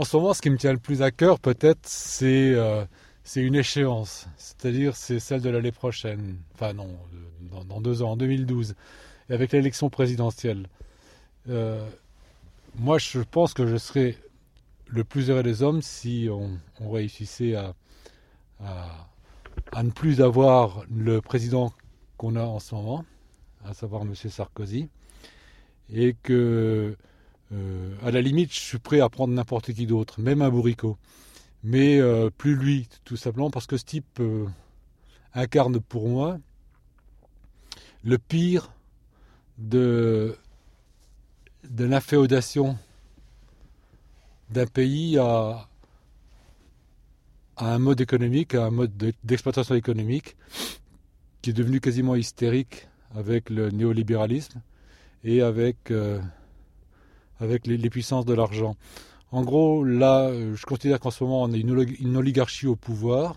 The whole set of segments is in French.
En ce moment, ce qui me tient le plus à cœur, peut-être, c'est euh, une échéance. C'est-à-dire, c'est celle de l'année prochaine. Enfin, non, dans, deux ans, en 2012. Et avec l'élection présidentielle. Euh, moi, je pense que je serais le plus heureux des hommes si on, on réussissait à, à, à, ne plus avoir le président qu'on a en ce moment, à savoir M. Sarkozy, et que, euh, à la limite, je suis prêt à prendre n'importe qui d'autre, même un bourricot, mais euh, plus lui, tout simplement parce que ce type euh, incarne pour moi le pire de, l'inféodation d'un pays à, un mode économique, à un mode d'exploitation économique qui est devenu quasiment hystérique avec le néolibéralisme et avec, avec les, puissances de l'argent. En gros, là, je considère qu'en ce moment, on a une, oligarchie au pouvoir,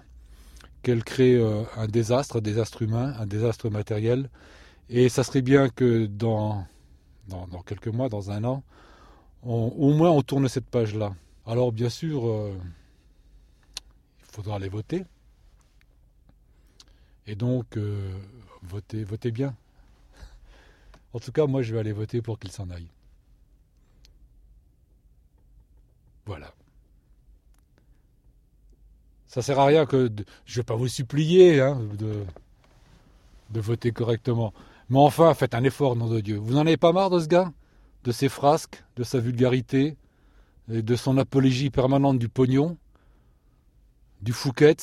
qu'elle crée euh, un désastre, un désastre humain, un désastre matériel. Et ça serait bien que dans, quelques mois, dans un an, au moins on tourne cette page-là. Alors, bien sûr, euh, il faudra aller voter. Et donc, euh, votez, votez bien. En tout cas, moi, je vais aller voter pour qu'il s'en aille. Voilà. Ça sert à rien que de, je vais pas vous supplier hein, de, de voter correctement. Mais enfin, faites un effort, nom de Dieu. Vous n'en avez pas marre de ce gars? De ses frasques, de sa vulgarité, de son apologie permanente du pognon, du Fouquet,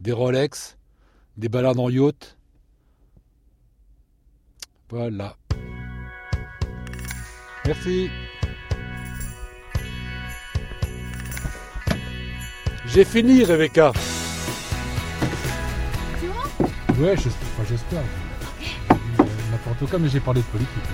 des Rolex, des balades en yacht, voilà. Merci. J'ai fini, Rebecca. Tu vois? Ouais, j'espère. N'importe quoi, mais j'ai parlé de politique.